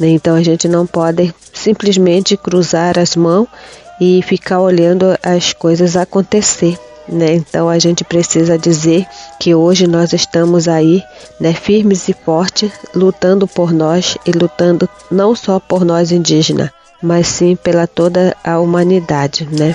Né? Então a gente não pode simplesmente cruzar as mãos e ficar olhando as coisas acontecer. Né? Então a gente precisa dizer que hoje nós estamos aí, né, firmes e fortes, lutando por nós e lutando não só por nós indígenas, mas sim pela toda a humanidade, né?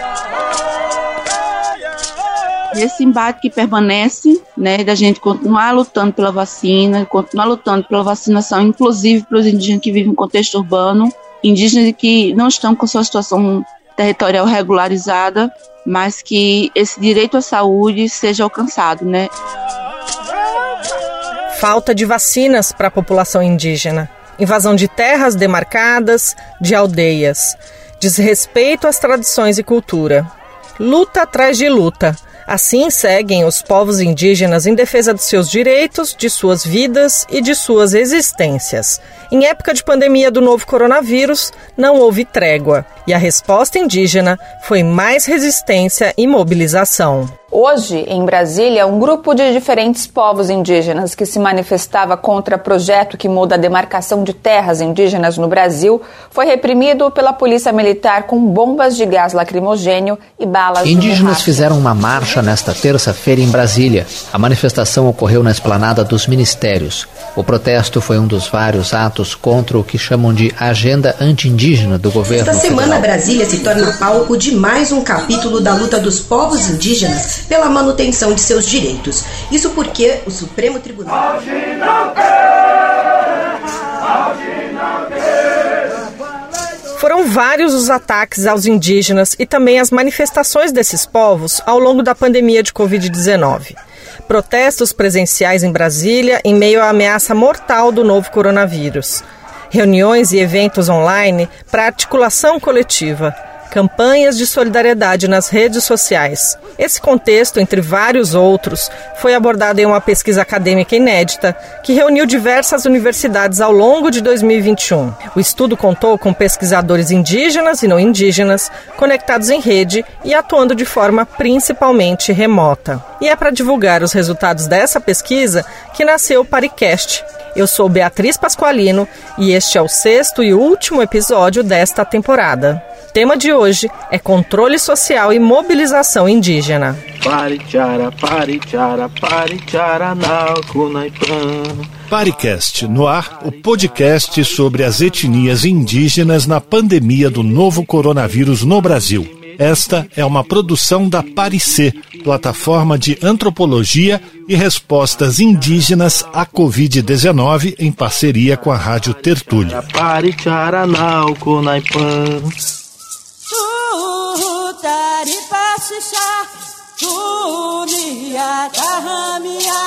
Esse embate que permanece, né, da gente continuar lutando pela vacina, continuar lutando pela vacinação, inclusive para os indígenas que vivem em contexto urbano, indígenas que não estão com sua situação territorial regularizada, mas que esse direito à saúde seja alcançado, né? Falta de vacinas para a população indígena, invasão de terras demarcadas, de aldeias, desrespeito às tradições e cultura. Luta atrás de luta. Assim seguem os povos indígenas em defesa de seus direitos, de suas vidas e de suas existências. Em época de pandemia do novo coronavírus, não houve trégua e a resposta indígena foi mais resistência e mobilização. Hoje, em Brasília, um grupo de diferentes povos indígenas que se manifestava contra projeto que muda a demarcação de terras indígenas no Brasil foi reprimido pela polícia militar com bombas de gás lacrimogênio e balas Indígenas fizeram uma marcha nesta terça-feira em Brasília. A manifestação ocorreu na esplanada dos ministérios. O protesto foi um dos vários atos contra o que chamam de agenda anti-indígena do governo. Esta semana, Brasília se torna palco de mais um capítulo da luta dos povos indígenas pela manutenção de seus direitos. Isso porque o Supremo Tribunal. Foram vários os ataques aos indígenas e também as manifestações desses povos ao longo da pandemia de Covid-19. Protestos presenciais em Brasília em meio à ameaça mortal do novo coronavírus. Reuniões e eventos online para articulação coletiva campanhas de solidariedade nas redes sociais. Esse contexto, entre vários outros, foi abordado em uma pesquisa acadêmica inédita que reuniu diversas universidades ao longo de 2021. O estudo contou com pesquisadores indígenas e não indígenas, conectados em rede e atuando de forma principalmente remota. E é para divulgar os resultados dessa pesquisa que nasceu o Paricast. Eu sou Beatriz Pasqualino e este é o sexto e último episódio desta temporada tema de hoje é controle social e mobilização indígena. Paricast no ar, o podcast sobre as etnias indígenas na pandemia do novo coronavírus no Brasil. Esta é uma produção da Paricê, plataforma de antropologia e respostas indígenas à Covid-19 em parceria com a Rádio Tertúlia.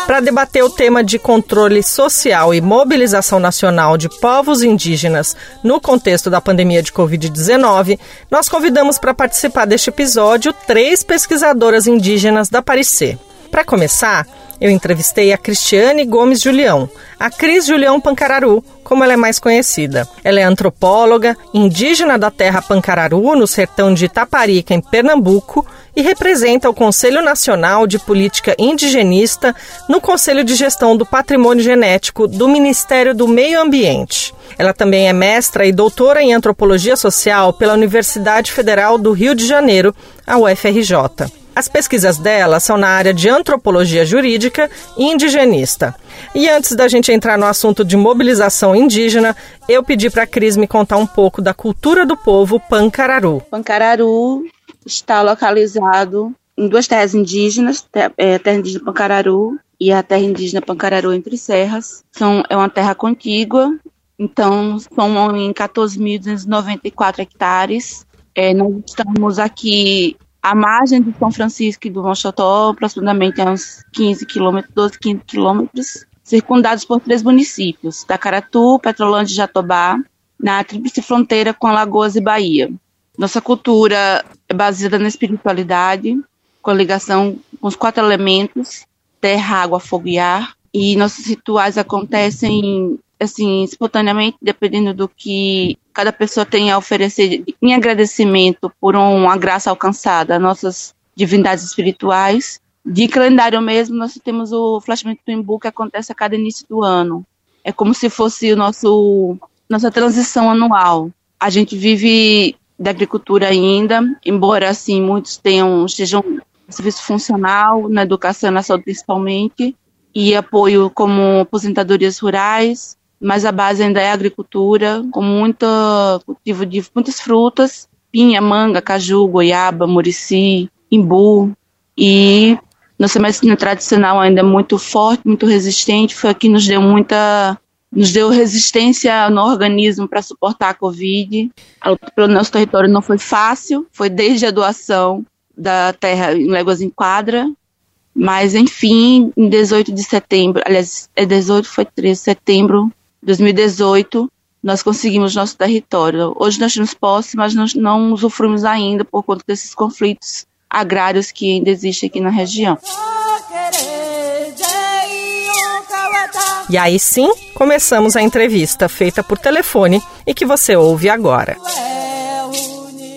Para debater o tema de controle social e mobilização nacional de povos indígenas no contexto da pandemia de Covid-19, nós convidamos para participar deste episódio três pesquisadoras indígenas da Parecer. Para começar, eu entrevistei a Cristiane Gomes Julião, a Cris Julião Pancararu, como ela é mais conhecida. Ela é antropóloga, indígena da terra Pancararu, no sertão de Itaparica, em Pernambuco, e representa o Conselho Nacional de Política Indigenista no Conselho de Gestão do Patrimônio Genético do Ministério do Meio Ambiente. Ela também é mestra e doutora em antropologia social pela Universidade Federal do Rio de Janeiro, a UFRJ. As pesquisas dela são na área de antropologia jurídica e indigenista. E antes da gente entrar no assunto de mobilização indígena, eu pedi para a Cris me contar um pouco da cultura do povo Pancararu. Pancararu está localizado em duas terras indígenas, é, a terra indígena Pancararu e a terra indígena Pancararu entre serras. São, é uma terra contígua, então são em 14.294 hectares. É, nós estamos aqui a margem do São Francisco e do Monchotó, aproximadamente uns 15 quilômetros, 12, 15 quilômetros, circundados por três municípios, Tacaratu, Petrolândia e Jatobá, na tríplice fronteira com Alagoas e Bahia. Nossa cultura é baseada na espiritualidade, com a ligação com os quatro elementos, terra, água, fogo e ar, e nossos rituais acontecem assim, espontaneamente, dependendo do que cada pessoa tem a oferecer em agradecimento por uma graça alcançada nossas divindades espirituais. De calendário mesmo, nós temos o Flashback do Imbu que acontece a cada início do ano. É como se fosse o nosso nossa transição anual. A gente vive da agricultura ainda, embora assim muitos tenham estejam serviço funcional na educação e na saúde principalmente e apoio como aposentadorias rurais, mas a base ainda é agricultura, com muito cultivo de muitas frutas, pinha, manga, caju, goiaba, murici, imbu e nossa medicina tradicional ainda é muito forte, muito resistente, foi a que nos deu muita nos deu resistência no organismo para suportar a Covid. A luta pelo nosso território não foi fácil, foi desde a doação da terra em Léguas em Quadra, mas enfim, em 18 de setembro, aliás, é 18, foi 13 de setembro 2018, nós conseguimos nosso território. Hoje nós temos posse, mas nós não usufruímos ainda por conta desses conflitos agrários que ainda existem aqui na região. E aí sim, começamos a entrevista feita por telefone e que você ouve agora.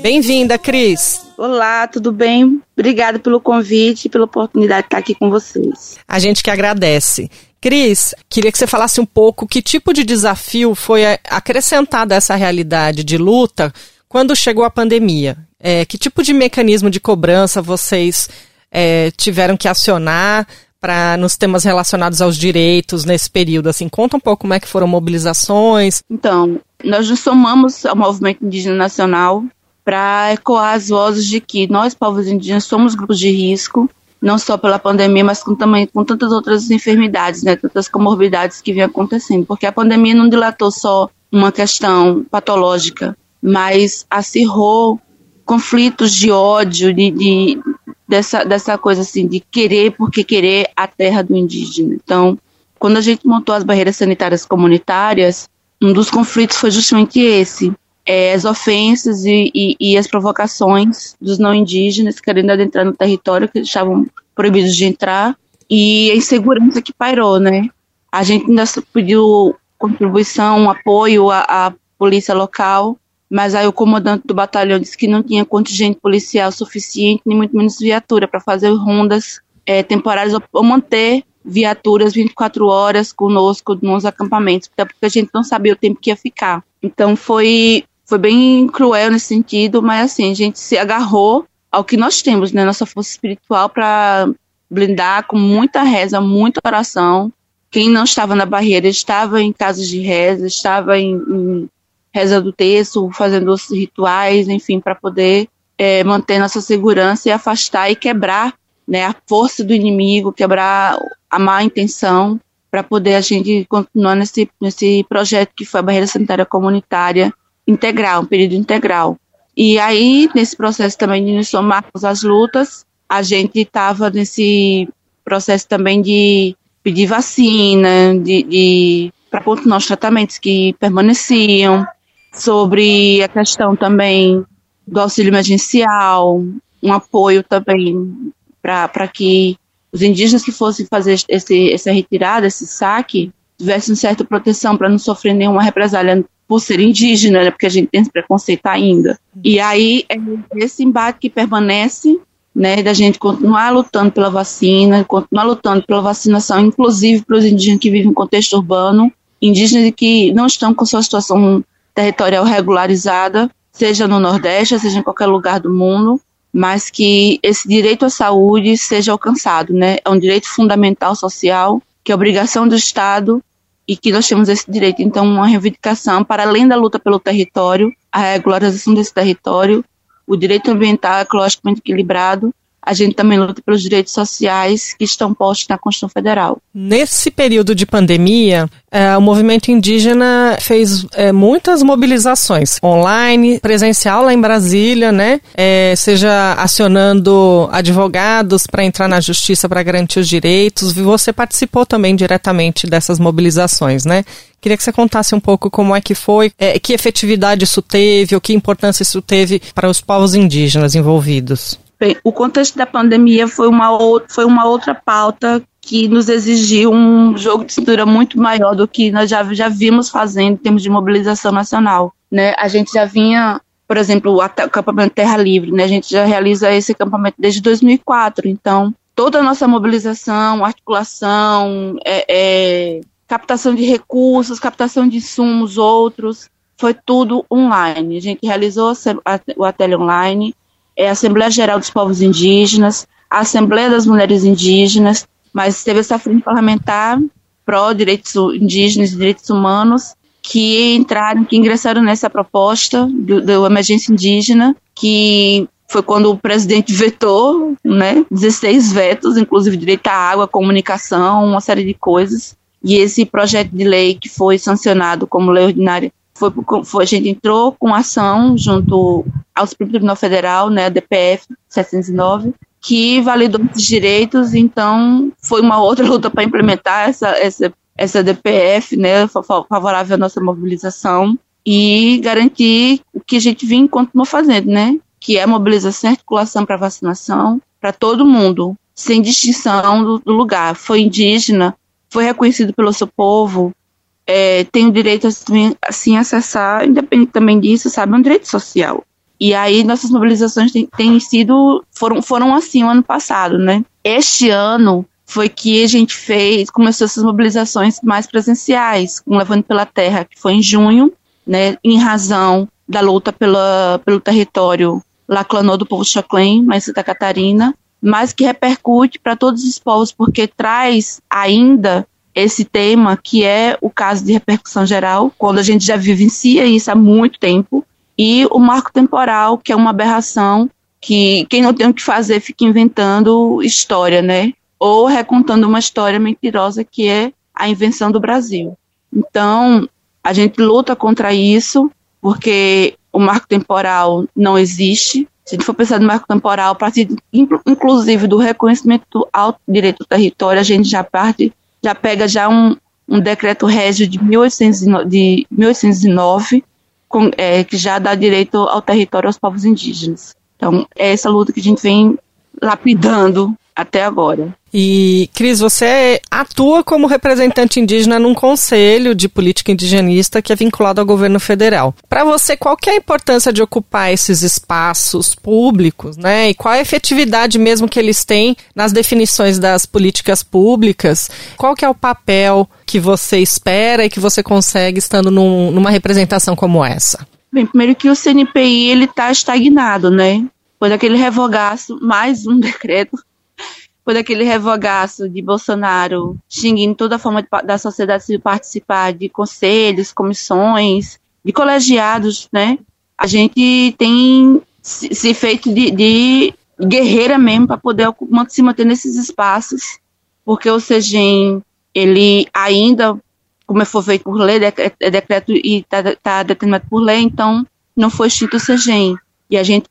Bem-vinda, Cris. Olá, tudo bem? Obrigada pelo convite e pela oportunidade de estar aqui com vocês. A gente que agradece. Cris, queria que você falasse um pouco que tipo de desafio foi acrescentado a essa realidade de luta quando chegou a pandemia. É, que tipo de mecanismo de cobrança vocês é, tiveram que acionar para nos temas relacionados aos direitos nesse período? Assim, conta um pouco como é que foram mobilizações. Então, nós nos somamos ao movimento indígena nacional para ecoar as vozes de que nós, povos indígenas, somos grupos de risco, não só pela pandemia, mas com, também com tantas outras enfermidades, né, tantas comorbidades que vêm acontecendo, porque a pandemia não dilatou só uma questão patológica, mas acirrou conflitos de ódio, de, de, dessa, dessa coisa assim, de querer porque querer a terra do indígena. Então, quando a gente montou as barreiras sanitárias comunitárias, um dos conflitos foi justamente esse. É, as ofensas e, e, e, as provocações dos não indígenas querendo adentrar no território que estavam proibidos de entrar e a insegurança que pairou, né? A gente ainda pediu contribuição, apoio à, à polícia local mas aí o comandante do batalhão disse que não tinha contingente policial suficiente, nem muito menos viatura, para fazer rondas é, temporárias ou manter viaturas 24 horas conosco nos acampamentos, até porque a gente não sabia o tempo que ia ficar. Então foi, foi bem cruel nesse sentido, mas assim, a gente se agarrou ao que nós temos, né, nossa força espiritual para blindar com muita reza, muita oração. Quem não estava na barreira estava em casas de reza, estava em, em reza do terço, fazendo os rituais, enfim, para poder é, manter nossa segurança e afastar e quebrar né, a força do inimigo, quebrar a má intenção, para poder a gente continuar nesse, nesse projeto que foi a Barreira Sanitária Comunitária Integral, um período integral. E aí, nesse processo também de nos somarmos às lutas, a gente estava nesse processo também de pedir vacina, de, de para continuar os tratamentos que permaneciam, sobre a questão também do auxílio emergencial, um apoio também para que os indígenas que fossem fazer esse, essa retirada, esse saque, tivessem certa proteção para não sofrer nenhuma represália por ser indígena, né, porque a gente tem esse preconceito ainda. E aí é esse embate que permanece, né, da gente continuar lutando pela vacina, continuar lutando pela vacinação, inclusive para os indígenas que vivem em contexto urbano, indígenas que não estão com sua situação territorial regularizada, seja no Nordeste, seja em qualquer lugar do mundo, mas que esse direito à saúde seja alcançado, né? É um direito fundamental social, que é obrigação do Estado e que nós temos esse direito. Então, uma reivindicação para além da luta pelo território, a regularização desse território, o direito ambiental ecologicamente equilibrado a gente também luta pelos direitos sociais que estão postos na Constituição Federal. Nesse período de pandemia, é, o movimento indígena fez é, muitas mobilizações online, presencial lá em Brasília, né? É, seja acionando advogados para entrar na justiça para garantir os direitos. Você participou também diretamente dessas mobilizações, né? Queria que você contasse um pouco como é que foi, é, que efetividade isso teve, ou que importância isso teve para os povos indígenas envolvidos. O contexto da pandemia foi uma, foi uma outra pauta que nos exigiu um jogo de cintura muito maior do que nós já, já vimos fazendo em termos de mobilização nacional. Né? A gente já vinha, por exemplo, o acampamento Terra Livre, né? a gente já realiza esse acampamento desde 2004, então toda a nossa mobilização, articulação, é, é, captação de recursos, captação de insumos, outros, foi tudo online. A gente realizou o Ateliê Online, é a Assembleia Geral dos Povos Indígenas, a Assembleia das Mulheres Indígenas, mas teve essa frente parlamentar pró-direitos indígenas e direitos humanos que entraram, que ingressaram nessa proposta do, do emergência indígena, que foi quando o presidente vetou, né, 16 vetos, inclusive direito à água, comunicação, uma série de coisas. E esse projeto de lei que foi sancionado como lei ordinária, foi, foi a gente entrou com ação junto ao Supremo Tribunal Federal, né, a DPF 709, que validou esses direitos, então foi uma outra luta para implementar essa, essa, essa DPF, né, favorável à nossa mobilização e garantir o que a gente vinha e continua fazendo, né, que é mobilização e articulação para vacinação para todo mundo, sem distinção do, do, lugar. Foi indígena, foi reconhecido pelo seu povo, é, tem o direito assim, assim acessar, independente também disso, sabe, é um direito social. E aí nossas mobilizações têm, sido, foram, foram assim o ano passado, né? Este ano foi que a gente fez, começou essas mobilizações mais presenciais, com Levando pela Terra, que foi em junho, né, em razão da luta pela, pelo território Laclanô do povo Choclen, em Santa Catarina, mas que repercute para todos os povos, porque traz ainda esse tema que é o caso de repercussão geral, quando a gente já vivencia isso há muito tempo, e o marco temporal, que é uma aberração que quem não tem o que fazer fica inventando história, né? Ou recontando uma história mentirosa que é a invenção do Brasil. Então, a gente luta contra isso, porque o marco temporal não existe. Se a gente for pensar no marco temporal, a partir, inclusive, do reconhecimento ao direito do território, a gente já parte, já pega já um, um decreto régio de, 1809, de 1809 com, é, que já dá direito ao território aos povos indígenas. Então, é essa luta que a gente vem lapidando até agora. E, Cris, você atua como representante indígena num conselho de política indigenista que é vinculado ao governo federal. Para você, qual que é a importância de ocupar esses espaços públicos, né? E qual a efetividade mesmo que eles têm nas definições das políticas públicas? Qual que é o papel que você espera e que você consegue estando num, numa representação como essa? Bem, primeiro que o CNPI ele está estagnado, né? Foi daquele revogaço, mais um decreto por aquele revogaço de Bolsonaro xinguindo toda a forma de, da sociedade civil participar de conselhos, comissões, de colegiados, né? A gente tem se, se feito de, de, guerreira mesmo para poder se manter nesses espaços, porque o SEGEM, ele ainda, como foi feito por lei, é decreto e está tá determinado por lei, então não foi extinto o SEGEM. E a gente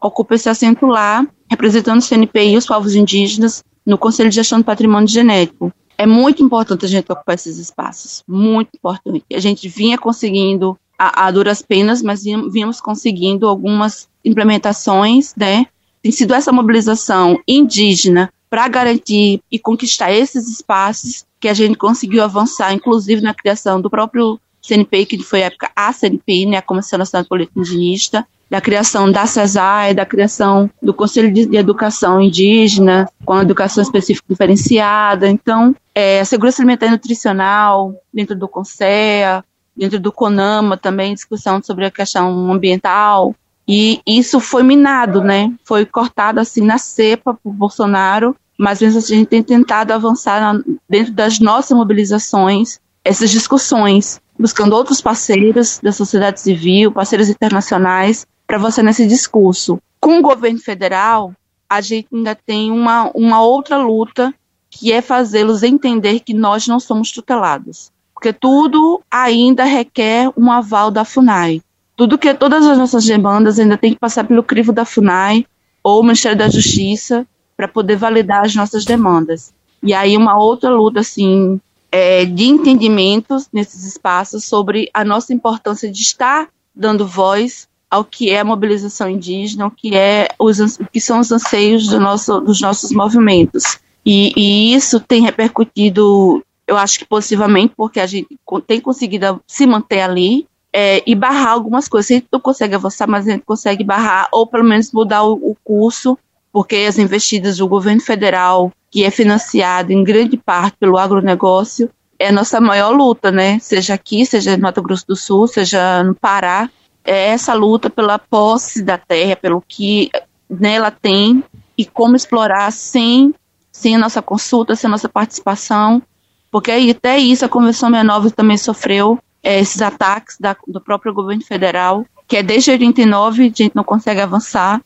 ocupa esse assento lá representando o CNPI os povos indígenas no Conselho de Gestão do Patrimônio Genético. É muito importante a gente ocupar esses espaços, muito importante. A gente vinha conseguindo a, a duras penas, mas vínhamos conseguindo algumas implementações, né? Tem sido essa mobilização indígena para garantir e conquistar esses espaços que a gente conseguiu avançar, inclusive na criação do próprio CNPI, que foi a época a CNPI, né, a Comissão Nacional Política Indigenista, da criação da CESAI, da criação do Conselho de Educação Indígena, com a educação específica diferenciada. Então, é, a segurança alimentar e nutricional, dentro do CONSEA, dentro do CONAMA também, discussão sobre a questão ambiental. E isso foi minado, né? Foi cortado assim na cepa por Bolsonaro, mas mesmo assim a gente tem tentado avançar na, dentro das nossas mobilizações, essas discussões, buscando outros parceiros da sociedade civil, parceiros internacionais, para você nesse discurso. Com o governo federal, a gente ainda tem uma, uma outra luta, que é fazê-los entender que nós não somos tutelados. Porque tudo ainda requer um aval da FUNAI. Tudo que todas as nossas demandas ainda tem que passar pelo crivo da FUNAI ou Ministério da Justiça para poder validar as nossas demandas. E aí uma outra luta assim é, de entendimentos nesses espaços sobre a nossa importância de estar dando voz ao que é a mobilização indígena, o que, é os, o que são os anseios do nosso, dos nossos movimentos. E, e, isso tem repercutido, eu acho que positivamente, porque a gente tem conseguido se manter ali é, e barrar algumas coisas. A gente não consegue avançar, mas a gente consegue barrar, ou pelo menos mudar o, o curso, porque as investidas do governo federal, que é financiado em grande parte pelo agronegócio, é a nossa maior luta, né? Seja aqui, seja no Mato Grosso do Sul, seja no Pará, é essa luta pela posse da terra, pelo que nela tem e como explorar sem, sem a nossa consulta, sem a nossa participação, porque até isso a Convenção 69 também sofreu é, esses ataques da, do próprio governo federal, que é desde 89 a gente não consegue avançar.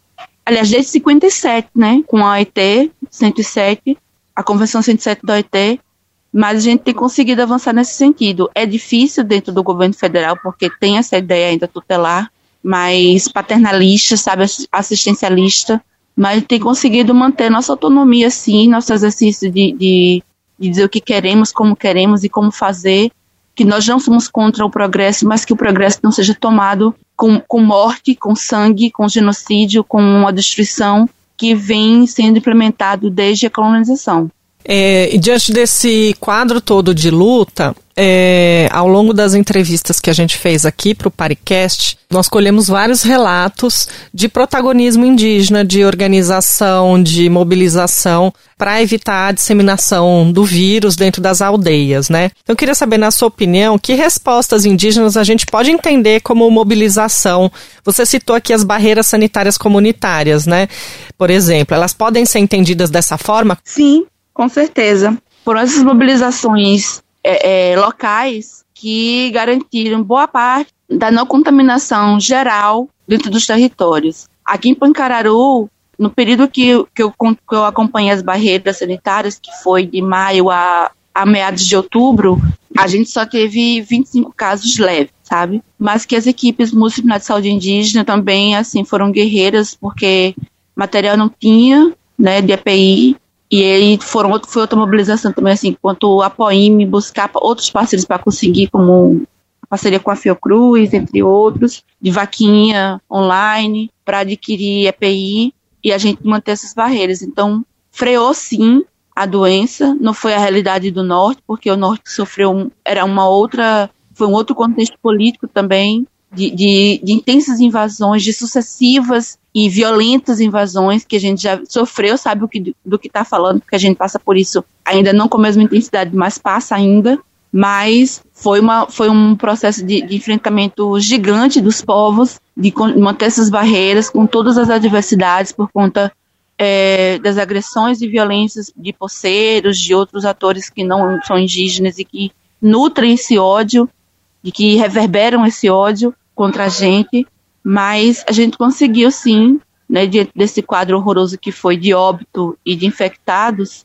Aliás, desde 57, né, com a OIT 107, a Convenção 107 da OIT, mas a gente tem conseguido avançar nesse sentido. É difícil dentro do governo federal, porque tem essa ideia ainda tutelar, mais paternalista, sabe, assistencialista, mas tem conseguido manter nossa autonomia, sim, nosso exercício de, de, de dizer o que queremos, como queremos e como fazer, que nós não somos contra o progresso, mas que o progresso não seja tomado com, com morte, com sangue, com genocídio, com a destruição que vem sendo implementado desde a colonização. É, diante desse quadro todo de luta, é, ao longo das entrevistas que a gente fez aqui para o Paricast, nós colhemos vários relatos de protagonismo indígena, de organização, de mobilização para evitar a disseminação do vírus dentro das aldeias, né? Então, eu queria saber, na sua opinião, que respostas indígenas a gente pode entender como mobilização? Você citou aqui as barreiras sanitárias comunitárias, né? Por exemplo, elas podem ser entendidas dessa forma? Sim, com certeza. Foram essas mobilizações é, é, locais que garantiram boa parte da não contaminação geral dentro dos territórios. Aqui em Pancararu, no período que, que, eu, que eu acompanhei as barreiras sanitárias, que foi de maio a, a meados de outubro, a gente só teve 25 casos leves, sabe? Mas que as equipes multidisciplinares de saúde indígena também, assim, foram guerreiras, porque material não tinha, né, de EPI, e aí foram, foi outra mobilização também, assim, quanto a POIME buscar outros parceiros para conseguir, como parceria com a Fiocruz, entre outros, de vaquinha online, para adquirir EPI e a gente manter essas barreiras. Então, freou sim a doença, não foi a realidade do norte, porque o norte sofreu, um, era uma outra, foi um outro contexto político também, de, de, de, intensas invasões, de sucessivas e violentas invasões que a gente já sofreu, sabe o que, do que está falando, porque a gente passa por isso ainda não com a mesma intensidade, mas passa ainda. Mas foi, uma, foi um processo de, de enfrentamento gigante dos povos, de manter essas barreiras com todas as adversidades por conta é, das agressões e violências de poceiros, de outros atores que não são indígenas e que nutrem esse ódio, e que reverberam esse ódio contra a gente, mas a gente conseguiu sim, né, diante desse quadro horroroso que foi de óbito e de infectados,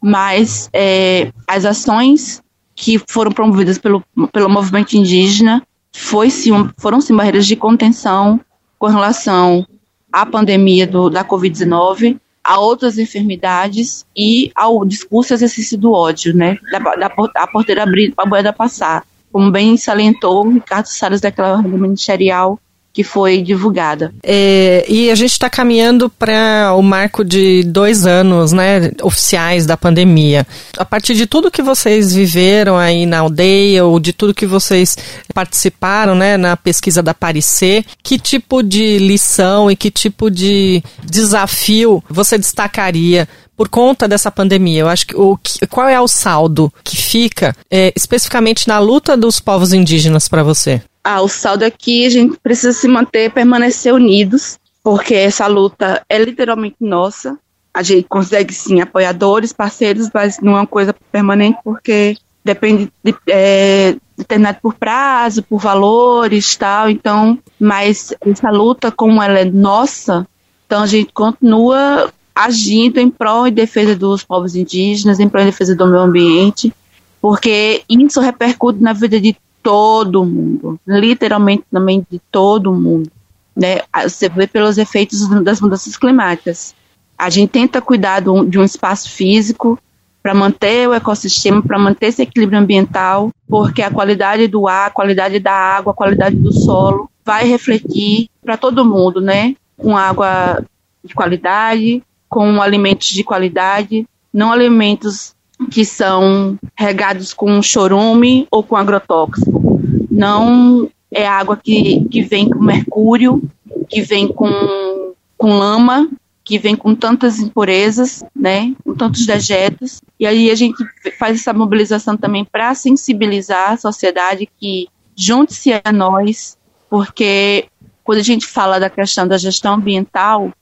mas é, as ações que foram promovidas pelo, pelo movimento indígena foi, sim, foram sim barreiras de contenção com relação à pandemia do, da Covid-19, a outras enfermidades e ao discurso e exercício do ódio, né, da, da a porteira abrir a boeda passar como bem salientou Ricardo Salles daquela ordem ministerial que foi divulgada. É, e a gente está caminhando para o marco de dois anos, né, oficiais da pandemia. A partir de tudo que vocês viveram aí na aldeia ou de tudo que vocês participaram, né, na pesquisa da Parecer, que tipo de lição e que tipo de desafio você destacaria por conta dessa pandemia. Eu acho que o qual é o saldo que fica é, especificamente na luta dos povos indígenas para você? Ah, o saldo aqui é a gente precisa se manter, permanecer unidos, porque essa luta é literalmente nossa. A gente consegue sim apoiadores, parceiros, mas não é uma coisa permanente porque depende de, é, determinado por prazo, por valores, tal. Então, mas essa luta como ela é nossa, então a gente continua agindo em prol e defesa dos povos indígenas, em prol e defesa do meio ambiente, porque isso repercute na vida de todo mundo, literalmente também de todo mundo. Né? Você vê pelos efeitos das mudanças climáticas. A gente tenta cuidar de um espaço físico para manter o ecossistema, para manter esse equilíbrio ambiental, porque a qualidade do ar, a qualidade da água, a qualidade do solo vai refletir para todo mundo, né? Com água de qualidade, com alimentos de qualidade, não alimentos que são regados com chorume ou com agrotóxico. Não é água que, que vem com mercúrio, que vem com, com lama, que vem com tantas impurezas, né, com tantos dejetos, E aí a gente faz essa mobilização também para sensibilizar a sociedade que junte-se a nós, porque quando a gente fala da questão da gestão ambiental,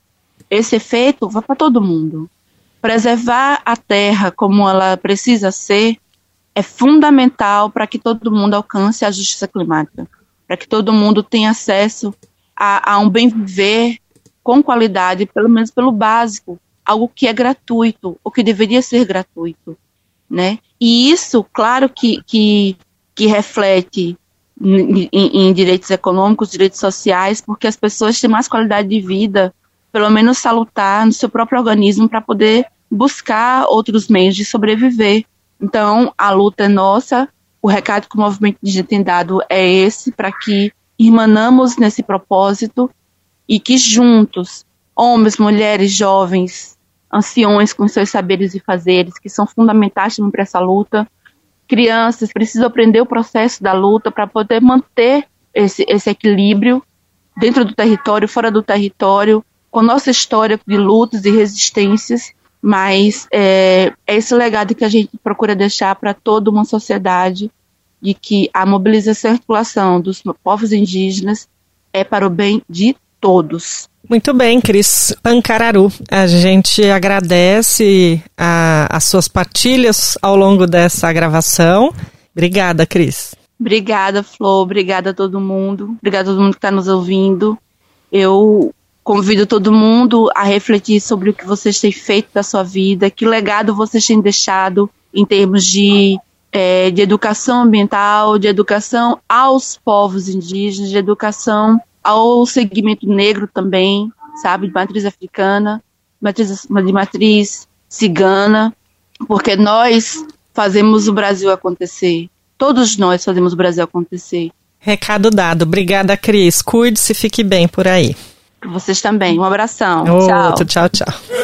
esse efeito vai para todo mundo. Preservar a terra como ela precisa ser é fundamental para que todo mundo alcance a justiça climática, para que todo mundo tenha acesso a, a um bem viver com qualidade, pelo menos pelo básico, algo que é gratuito, ou que deveria ser gratuito, né? E isso, claro que, que, que reflete em, em, direitos econômicos, direitos sociais, porque as pessoas têm mais qualidade de vida, pelo menos salutar no seu próprio organismo para poder buscar outros meios de sobreviver. Então, a luta é nossa, o recado que o movimento indígena tem dado é esse, para que irmanamos nesse propósito e que juntos, homens, mulheres, jovens, anciões com seus saberes e fazeres, que são fundamentais para essa luta, crianças precisam aprender o processo da luta para poder manter esse, esse equilíbrio dentro do território, fora do território, com nossa história de lutas e resistências, mas é, é esse legado que a gente procura deixar para toda uma sociedade de que a mobilização e articulação dos povos indígenas é para o bem de todos. Muito bem, Cris Pancararu. A gente agradece a, as suas partilhas ao longo dessa gravação. Obrigada, Cris. Obrigada, Flor. Obrigada a todo mundo. Obrigada a todo mundo que está nos ouvindo. Eu convido todo mundo a refletir sobre o que vocês têm feito da sua vida, que legado vocês têm deixado em termos de, é, de educação ambiental, de educação aos povos indígenas, de educação ao segmento negro também, sabe, de matriz africana, matriz, de matriz cigana, porque nós fazemos o Brasil acontecer. Todos nós fazemos o Brasil acontecer. Recado dado. Obrigada, Cris. Cuide-se, fique bem por aí. Vocês também. Um abração. Outro, tchau. Tchau, tchau.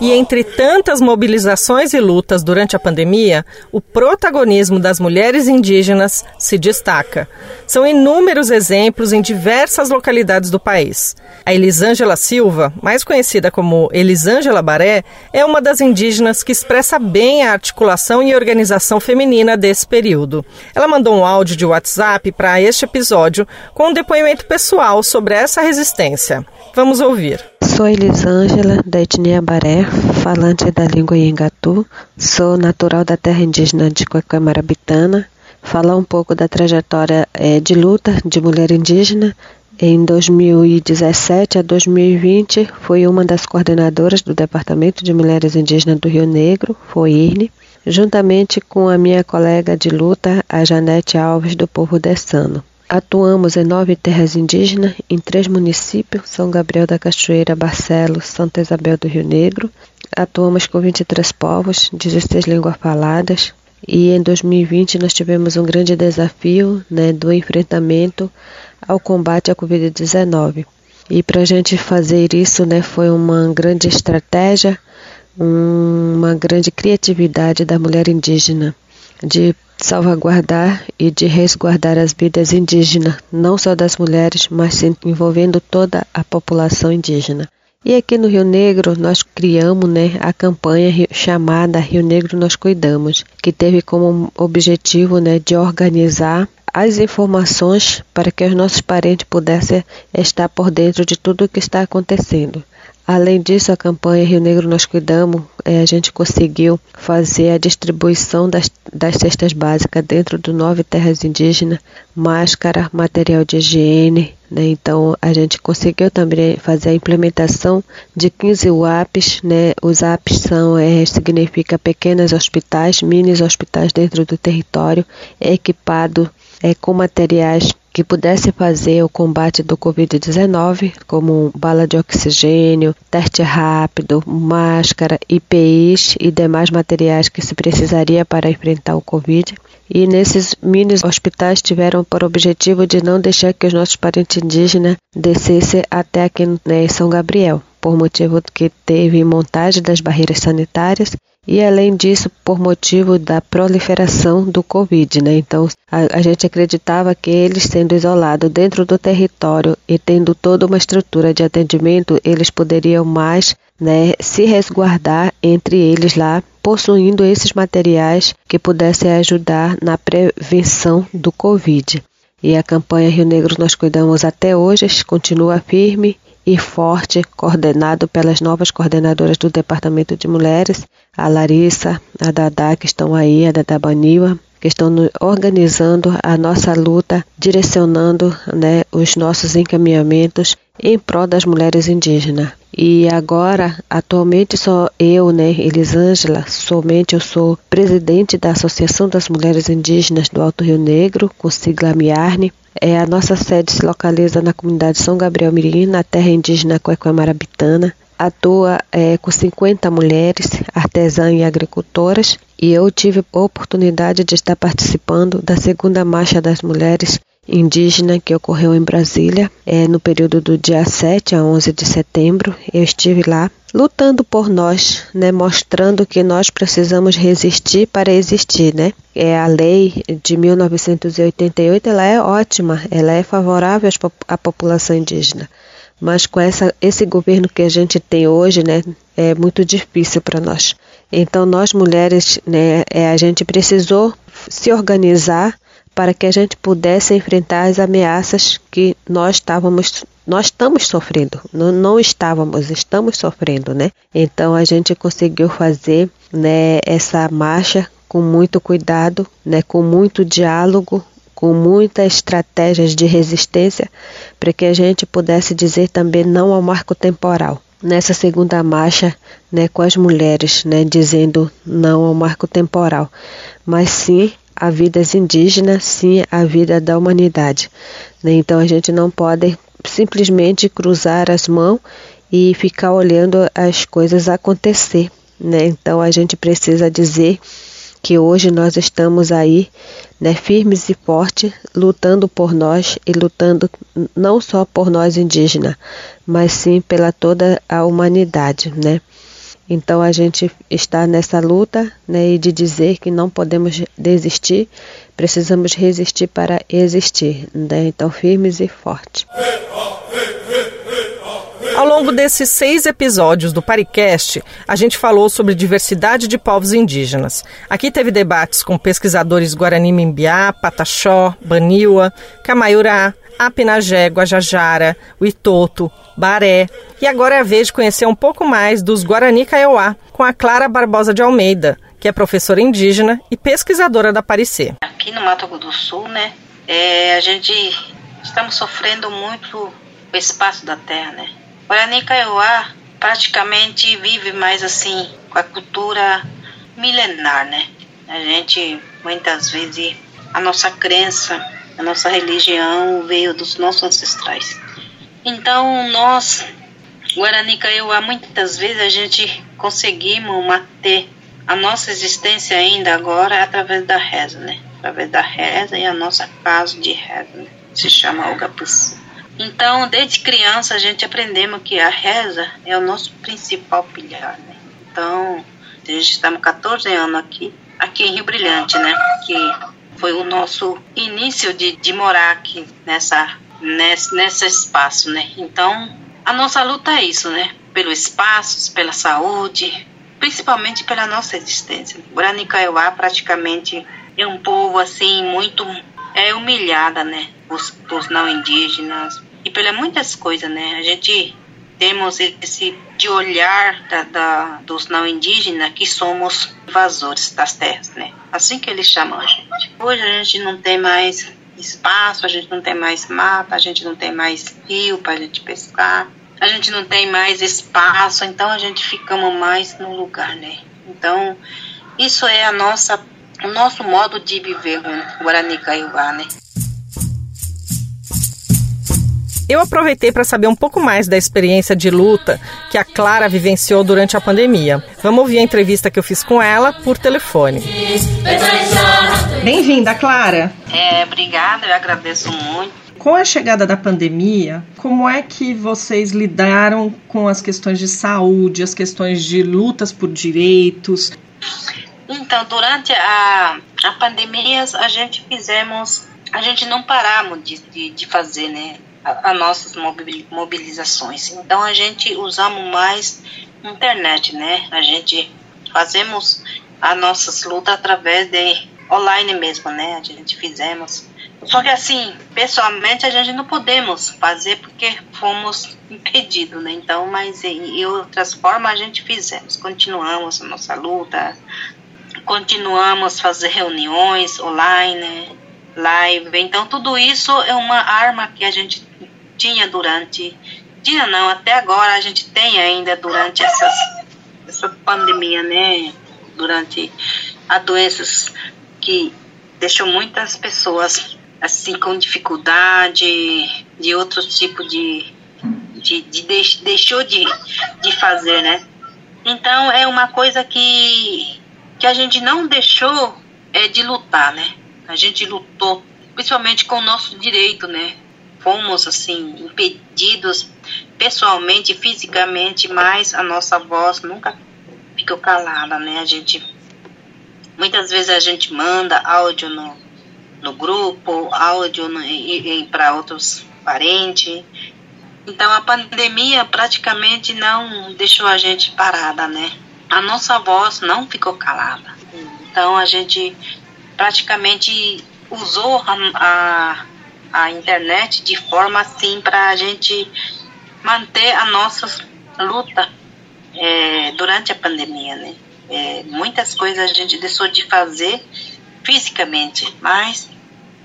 E entre tantas mobilizações e lutas durante a pandemia, o protagonismo das mulheres indígenas se destaca. São inúmeros exemplos em diversas localidades do país. A Elisângela Silva, mais conhecida como Elisângela Baré, é uma das indígenas que expressa bem a articulação e organização feminina desse período. Ela mandou um áudio de WhatsApp para este episódio com um depoimento pessoal sobre essa resistência. Vamos ouvir. Sou Elisângela, da etnia Baré, falante da língua Yengatu. Sou natural da terra indígena de Coacamarabitana. Falar um pouco da trajetória é, de luta de mulher indígena. Em 2017 a 2020, fui uma das coordenadoras do Departamento de Mulheres Indígenas do Rio Negro, FOIRNE, juntamente com a minha colega de luta, a Janete Alves, do povo dessano. Atuamos em nove terras indígenas, em três municípios, São Gabriel da Cachoeira, Barcelos, Santa Isabel do Rio Negro. Atuamos com 23 povos, 16 línguas faladas. E em 2020 nós tivemos um grande desafio né, do enfrentamento ao combate à Covid-19. E para a gente fazer isso né, foi uma grande estratégia, uma grande criatividade da mulher indígena de salvaguardar e de resguardar as vidas indígenas, não só das mulheres, mas envolvendo toda a população indígena. E aqui no Rio Negro nós criamos né, a campanha chamada Rio Negro Nós Cuidamos, que teve como objetivo né, de organizar as informações para que os nossos parentes pudessem estar por dentro de tudo o que está acontecendo. Além disso, a campanha Rio Negro Nós Cuidamos, é, a gente conseguiu fazer a distribuição das, das cestas básicas dentro do nove terras indígenas, máscara, material de higiene. Né? Então, a gente conseguiu também fazer a implementação de 15 UAPs. Né? Os UAPs são, é, significa pequenos hospitais, mini hospitais dentro do território, equipado é, com materiais que pudesse fazer o combate do Covid-19, como bala de oxigênio, teste rápido, máscara, IPIs e demais materiais que se precisaria para enfrentar o Covid. E nesses mini hospitais tiveram por objetivo de não deixar que os nossos parentes indígenas descessem até aqui né, em São Gabriel, por motivo que teve montagem das barreiras sanitárias e além disso por motivo da proliferação do Covid, né? Então a, a, gente acreditava que eles sendo isolados dentro do território e tendo toda uma estrutura de atendimento, eles poderiam mais né, se resguardar entre eles lá, possuindo esses materiais que pudessem ajudar na prevenção do Covid. E a campanha Rio Negro Nós Cuidamos até hoje continua firme e forte, coordenado pelas novas coordenadoras do Departamento de Mulheres, a Larissa, a Dadá, que estão aí, a Dadá Baniwa, que estão organizando a nossa luta, direcionando né, os nossos encaminhamentos em prol das mulheres indígenas. E agora, atualmente, sou eu, né, Elisângela, somente eu sou presidente da Associação das Mulheres Indígenas do Alto Rio Negro, com sigla MIARNE. É, a nossa sede se localiza na comunidade São Gabriel Mirim, na terra indígena Cuecuamarabitana. Atua é, com 50 mulheres, artesãs e agricultoras, e eu tive a oportunidade de estar participando da segunda Marcha das Mulheres indígena que ocorreu em Brasília é, no período do dia 7 a 11 de setembro. Eu estive lá lutando por nós, né, mostrando que nós precisamos resistir para existir, né? É a lei de 1988, ela é ótima, ela é favorável à população indígena. Mas com essa, esse governo que a gente tem hoje, né, é muito difícil para nós. Então nós mulheres, né, é, a gente precisou se organizar para que a gente pudesse enfrentar as ameaças que nós estávamos nós estamos sofrendo, não, não estávamos, estamos sofrendo, né? Então a gente conseguiu fazer, né, essa marcha com muito cuidado, né, com muito diálogo, com muitas estratégias de resistência, para que a gente pudesse dizer também não ao marco temporal. Nessa segunda marcha, né, com as mulheres, né, dizendo não ao marco temporal, mas sim a vidas indígenas, sim a vida da humanidade. Né? Então a gente não pode simplesmente cruzar as mãos e ficar olhando as coisas acontecer. Né? Então a gente precisa dizer que hoje nós estamos aí, né, firmes e fortes, lutando por nós e lutando não só por nós indígenas, mas sim pela toda a humanidade, né? Então a gente está nessa luta né, e de dizer que não podemos desistir, precisamos resistir para existir. Né? Então firmes e fortes. Ao longo desses seis episódios do Paricast, a gente falou sobre diversidade de povos indígenas. Aqui teve debates com pesquisadores Guarani Mimbiá, Pataxó, Baniwa, Camaiurá, Apinagé, Guajajara, Itoto, Baré. E agora é a vez de conhecer um pouco mais dos Guarani Kaiowá, com a Clara Barbosa de Almeida, que é professora indígena e pesquisadora da Parecer. Aqui no Mato Grosso do Sul, né, é, a gente estamos sofrendo muito o espaço da terra, né. Guarani Kaiowá praticamente vive mais assim com a cultura milenar, né. A gente muitas vezes a nossa crença a nossa religião veio dos nossos ancestrais. Então, nós, Guarani Kaiowá, muitas vezes a gente conseguimos manter a nossa existência ainda agora através da reza, né? Através da reza e a nossa casa de reza, né? se chama Ogapus. Então, desde criança a gente aprendemos que a reza é o nosso principal pilar, né? Então, desde estamos 14 anos aqui, aqui em Rio Brilhante, né? Que foi o nosso início de, de morar aqui nessa, nesse, nesse espaço, né? Então, a nossa luta é isso, né? Pelo espaço, pela saúde, principalmente pela nossa existência. Guarani Kaiowá praticamente é um povo assim muito é humilhada, né? Os, os não indígenas e pelas muitas coisas, né? A gente temos esse de olhar da, da, dos não indígenas que somos invasores das terras, né? Assim que eles chamam a gente. Hoje a gente não tem mais espaço, a gente não tem mais mata, a gente não tem mais rio para a gente pescar, a gente não tem mais espaço, então a gente ficamos mais no lugar, né? Então isso é a nossa, o nosso modo de viver com Guarani Kaiowá, né? Eu aproveitei para saber um pouco mais da experiência de luta que a Clara vivenciou durante a pandemia. Vamos ouvir a entrevista que eu fiz com ela por telefone. Bem-vinda, Clara. É, obrigada, eu agradeço muito. Com a chegada da pandemia, como é que vocês lidaram com as questões de saúde, as questões de lutas por direitos? Então, durante a, a pandemia, a gente fizemos, a gente não paramos de, de, de fazer, né? As nossas mobilizações. Então a gente usamos mais internet, né? A gente fazemos as nossas lutas através de online mesmo, né? A gente fizemos. Só que assim, pessoalmente a gente não podemos fazer porque fomos impedidos, né? Então, mas em outras formas a gente fizemos. Continuamos a nossa luta, continuamos fazer reuniões online, live. Então, tudo isso é uma arma que a gente tinha durante. Tinha não, até agora a gente tem ainda durante essas, essa pandemia, né? Durante as doenças que deixou muitas pessoas assim com dificuldade, de outro tipo de, de, de, de deixou de, de fazer, né? Então é uma coisa que, que a gente não deixou é, de lutar, né? A gente lutou, principalmente com o nosso direito, né? Fomos assim impedidos pessoalmente, fisicamente, mas a nossa voz nunca ficou calada, né? A gente Muitas vezes a gente manda áudio no, no grupo, áudio para outros parentes. Então a pandemia praticamente não deixou a gente parada, né? A nossa voz não ficou calada. Então a gente praticamente usou a, a, a internet de forma assim para a gente manter a nossa luta é, durante a pandemia, né? É, muitas coisas a gente deixou de fazer fisicamente, mas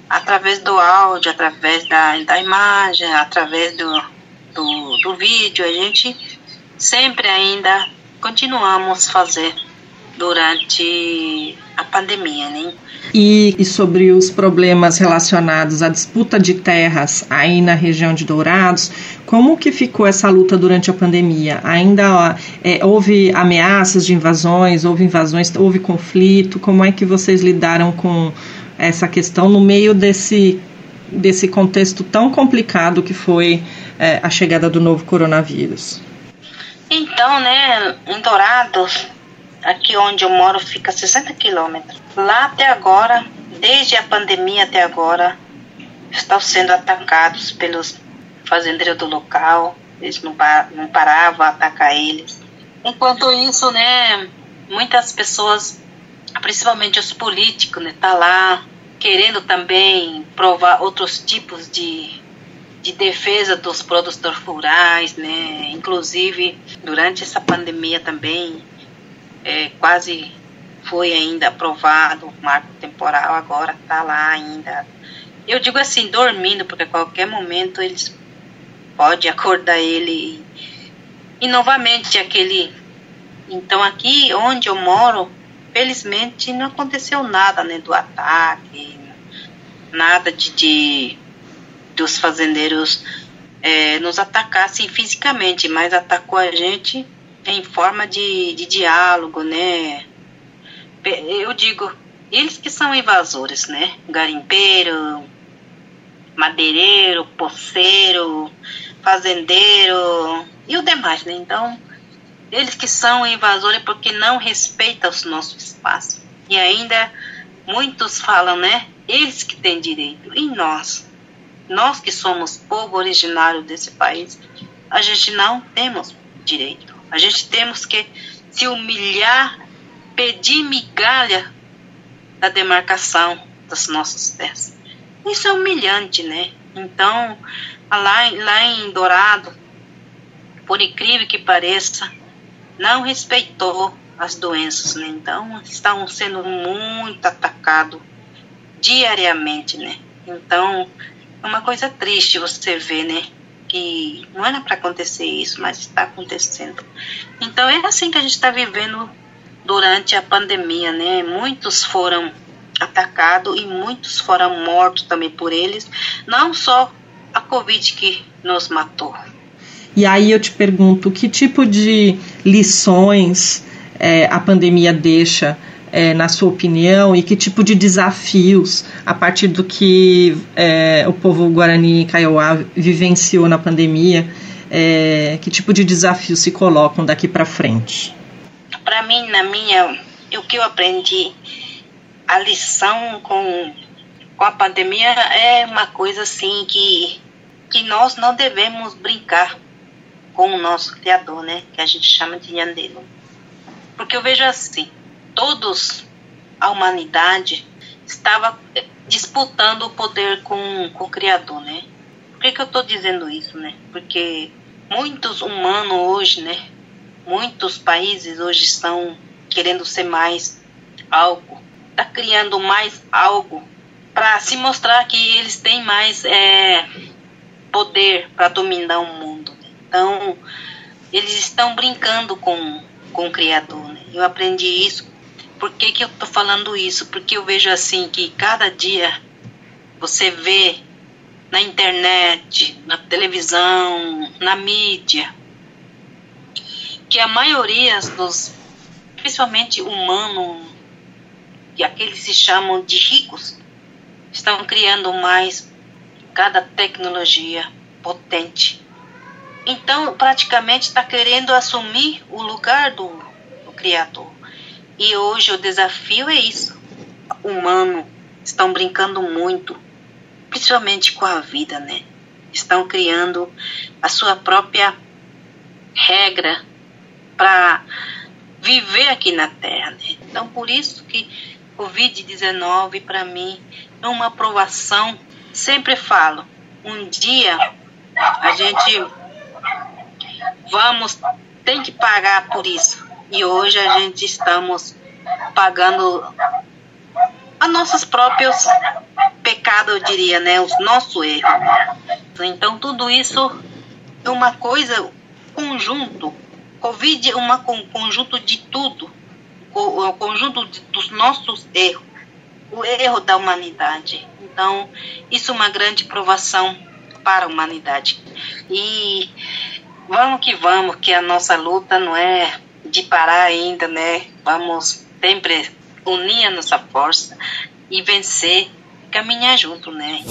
através do áudio, através da, da imagem, através do, do, do vídeo, a gente sempre ainda continuamos fazer durante a pandemia, né? E, e, sobre os problemas relacionados à disputa de terras aí na região de Dourados, como que ficou essa luta durante a pandemia? Ainda é, houve ameaças de invasões, houve invasões, houve conflito? Como é que vocês lidaram com essa questão no meio desse, desse contexto tão complicado que foi é, a chegada do novo coronavírus? Então, né, em Dourados, aqui onde eu moro fica 60 quilômetros. Lá até agora, desde a pandemia até agora, estão sendo atacados pelos fazendeiros do local. Eles não, não paravam a atacar eles. Enquanto isso, né, muitas pessoas, principalmente os políticos, né, tá lá querendo também provar outros tipos de de defesa dos produtores rurais, né? Inclusive durante essa pandemia também é, quase foi ainda aprovado o marco temporal, agora está lá ainda. Eu digo assim, dormindo, porque a qualquer momento eles pode acordar ele e, e novamente aquele. Então aqui onde eu moro, felizmente não aconteceu nada né, do ataque, nada de, de dos fazendeiros é, nos atacassem fisicamente, mas atacou a gente em forma de, de diálogo, né? Eu digo, eles que são invasores, né? Garimpeiro, madeireiro, poceiro, fazendeiro e o demais, né? Então, eles que são invasores porque não respeitam o nosso espaço. E ainda muitos falam, né? Eles que têm direito. E nós? Nós que somos povo originário desse país, a gente não temos direito. A gente temos que se humilhar, pedir migalha da demarcação das nossas terras. Isso é humilhante, né? Então, lá, lá em Dourado, por incrível que pareça, não respeitou as doenças, né? Então, estão sendo muito atacados diariamente, né? Então, é uma coisa triste você ver, né? Que não era para acontecer isso, mas está acontecendo. Então é assim que a gente está vivendo durante a pandemia, né? Muitos foram atacados e muitos foram mortos também por eles, não só a Covid que nos matou. E aí eu te pergunto, que tipo de lições é, a pandemia deixa é, na sua opinião, e que tipo de desafios, a partir do que é, o povo Guarani e Kaiowá vivenciou na pandemia, é, que tipo de desafios se colocam daqui para frente? Para mim, na minha, o que eu aprendi, a lição com, com a pandemia é uma coisa assim que, que nós não devemos brincar com o nosso Criador, né? Que a gente chama de Yandelo. Porque eu vejo assim, todos, a humanidade, estava eh, disputando o poder com, com o Criador, né? Por que, que eu estou dizendo isso, né? Porque muitos humanos hoje, né? Muitos países hoje estão querendo ser mais algo, tá criando mais algo para se mostrar que eles têm mais é, poder para dominar o mundo. Né? Então, eles estão brincando com, com o Criador. Né? Eu aprendi isso. Por que, que eu estou falando isso? Porque eu vejo assim que cada dia você vê na internet, na televisão, na mídia, que a maioria dos, principalmente humanos, e aqueles que se chamam de ricos, estão criando mais cada tecnologia potente. Então, praticamente está querendo assumir o lugar do, do Criador. E hoje o desafio é isso. Humano estão brincando muito, principalmente com a vida, né? Estão criando a sua própria regra para viver aqui na Terra. Né? Então, por isso que Covid-19 para mim é uma aprovação. Sempre falo, um dia a gente vamos tem que pagar por isso. E hoje a gente estamos pagando a nossos próprios pecados, eu diria, né, os nossos erros. Então tudo isso é uma coisa conjunto. Covid é um conjunto de tudo o, conjunto dos nossos erros, o erro da humanidade. Então, isso é uma grande provação para a humanidade. E vamos que vamos, que a nossa luta não é de parar ainda, né? Vamos sempre unir a nossa força e vencer caminhar junto, né?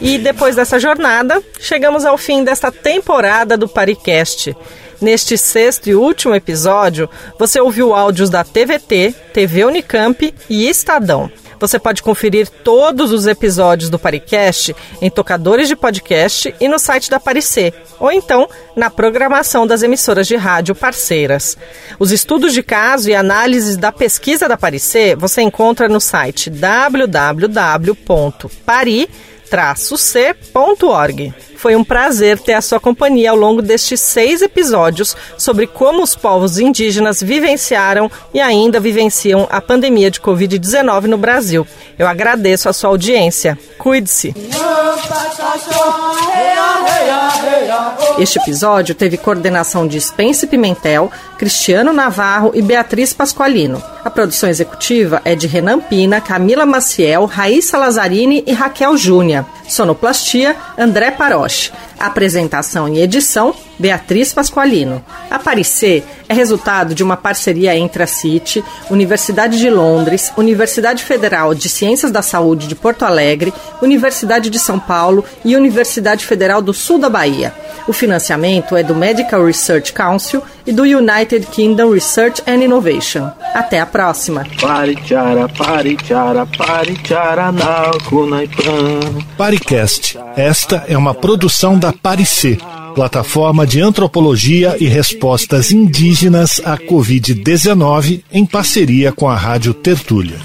E depois dessa jornada, chegamos ao fim desta temporada do Paricast. Neste sexto e último episódio, você ouviu áudios da TVT, TV Unicamp e Estadão. Você pode conferir todos os episódios do Paricast em tocadores de podcast e no site da Paricer, ou então na programação das emissoras de rádio parceiras. Os estudos de caso e análises da pesquisa da Paricer você encontra no site www.pari-c.org. Foi um prazer ter a sua companhia ao longo destes seis episódios sobre como os povos indígenas vivenciaram e ainda vivenciam a pandemia de Covid-19 no Brasil. Eu agradeço a sua audiência. Cuide-se. Este episódio teve coordenação de Spence Pimentel, Cristiano Navarro e Beatriz Pasqualino. A produção executiva é de Renan Pina, Camila Maciel, Raíssa Lazzarini e Raquel Júnior. Sonoplastia, André Paroche. Apresentação e edição, Beatriz Pasqualino. Aparecer é resultado de uma parceria entre a CIT, Universidade de Londres, Universidade Federal de Ciências da Saúde de Porto Alegre, Universidade de São Paulo e Universidade Federal do Sul da Bahia. O financiamento é do Medical Research Council e do United Kingdom Research and Innovation. Até a próxima. Paricast. Esta é uma produção da Paricê, plataforma de antropologia e respostas indígenas à Covid-19 em parceria com a Rádio Tertúlia.